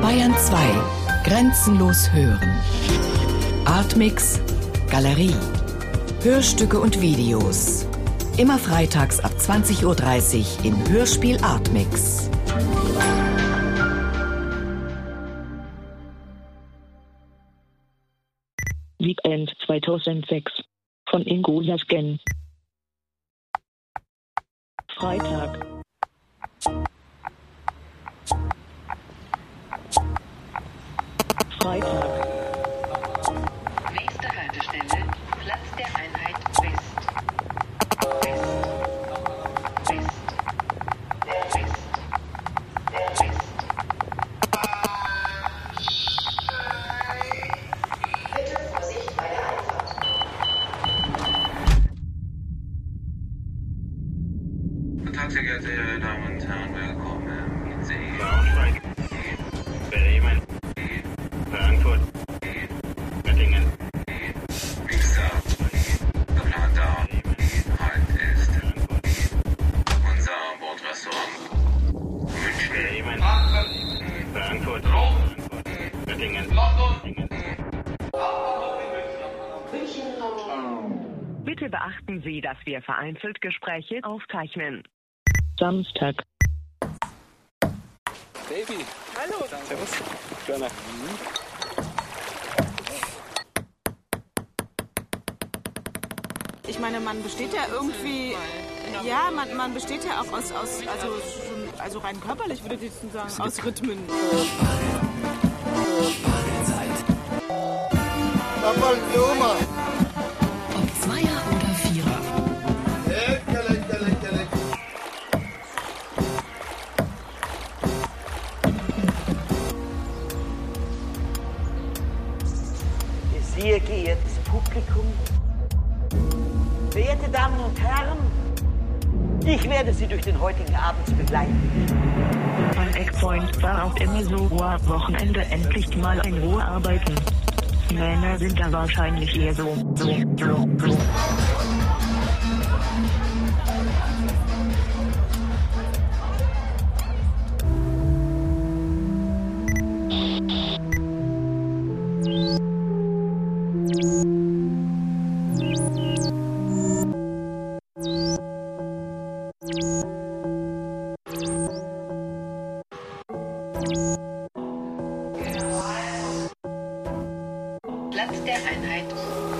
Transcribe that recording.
Bayern 2. Grenzenlos hören. Artmix. Galerie. Hörstücke und Videos. Immer freitags ab 20.30 Uhr im Hörspiel Artmix. Weekend 2006 von Ingo Sasken. Freitag. Freitag. Nächste Haltestelle, Platz der Einheit West. West. West. West. West. Guten Tag, sehr geehrte Damen und Herren, willkommen in See. Braunschweig, Bremen, Frankfurt, Göttingen, Bitte beachten Sie, dass wir vereinzelt Gespräche aufzeichnen. Samstag. Baby. Hallo. Servus. Gerne. Ich meine, man besteht ja irgendwie, ja, man, man besteht ja auch aus, aus also, schon, also rein körperlich würde ich jetzt sagen, aus Rhythmen. Ob Zweier oder Vierer. Sehr geehrtes Publikum, verehrte Damen und Herren, ich werde Sie durch den heutigen Abend begleiten. Mein Eckpoint war auch immer so, wow, Wochenende endlich mal in Ruhe arbeiten. Männer sind da wahrscheinlich eher so, so, so, so. Platz der Einheit